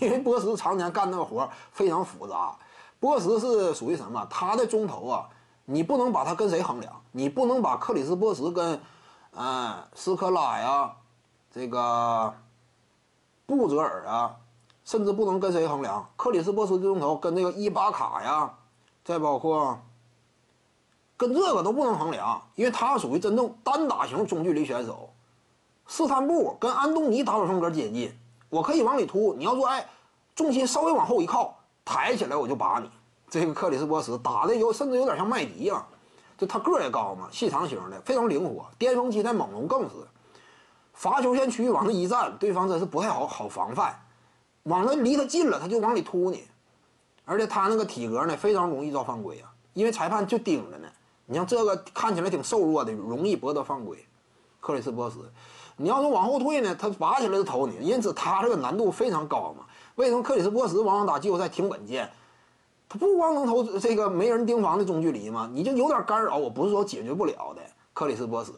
因为波什常年干那个活非常复杂。波什是属于什么？他的中投啊，你不能把他跟谁衡量？你不能把克里斯波什跟，嗯，斯科拉呀，这个布泽尔啊，甚至不能跟谁衡量？克里斯波什的中投跟那个伊巴卡呀，再包括。跟这个都不能衡量，因为他属于真正单打型中距离选手。斯坦布跟安东尼打法风格接近，我可以往里突。你要说哎，重心稍微往后一靠，抬起来我就把你。这个克里斯波什打的有甚至有点像麦迪啊，就他个儿也高嘛，细长型的，非常灵活。巅峰期在猛龙更是罚球线区域往那一站，对方真是不太好好防范。往那离他近了，他就往里突你。而且他那个体格呢，非常容易遭犯规啊，因为裁判就盯着呢。你像这个看起来挺瘦弱的，容易博得犯规。克里斯波什，你要是往后退呢，他拔起来就投你，因此他这个难度非常高嘛。为什么克里斯波什往往打季后赛挺稳健？他不光能投这个没人盯防的中距离嘛，你就有点干扰，我不是说解决不了的。克里斯波什，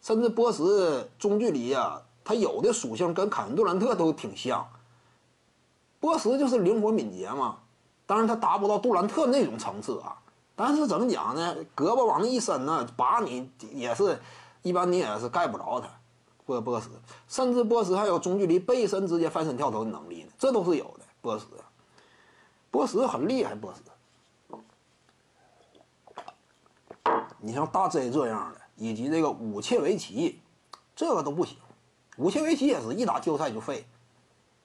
甚至波什中距离啊，他有的属性跟凯文杜兰特都挺像。波什就是灵活敏捷嘛，当然他达不到杜兰特那种层次啊。但是怎么讲呢？胳膊往那一伸呢，把你也是，一般你也是盖不着他。波波什，甚至波什还有中距离背身直接翻身跳投的能力呢，这都是有的。波什，波什很厉害。波什，你像大 J 这样的，以及这个武切维奇，这个都不行。武切维奇也是一打季后赛就废，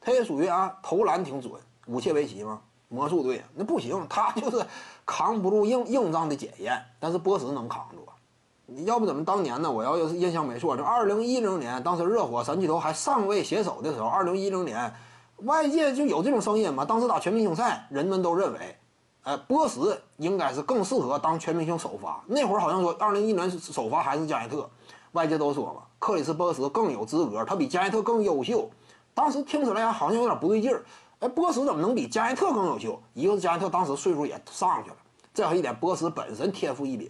他也属于啊投篮挺准。武切维奇吗？魔术队那不行，他就是扛不住硬硬仗的检验。但是波什能扛住，要不怎么当年呢？我要是印象没错，就二零一零年，当时热火三巨头还尚未携手的时候，二零一零年，外界就有这种声音嘛。当时打全明星赛，人们都认为，哎，波什应该是更适合当全明星首发。那会儿好像说二零一年首发还是加内特，外界都说嘛，克里斯波什更有资格，他比加内特更优秀。当时听起来好像有点不对劲儿。哎，波什怎么能比加内特更优秀？一个是加内特当时岁数也上去了，再有一点，波什本身天赋异禀，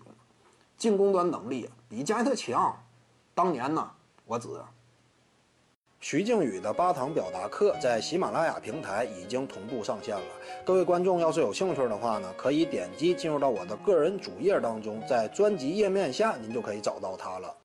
进攻端能力比加内特强。当年呢，我指徐静宇的八堂表达课在喜马拉雅平台已经同步上线了。各位观众要是有兴趣的话呢，可以点击进入到我的个人主页当中，在专辑页面下您就可以找到它了。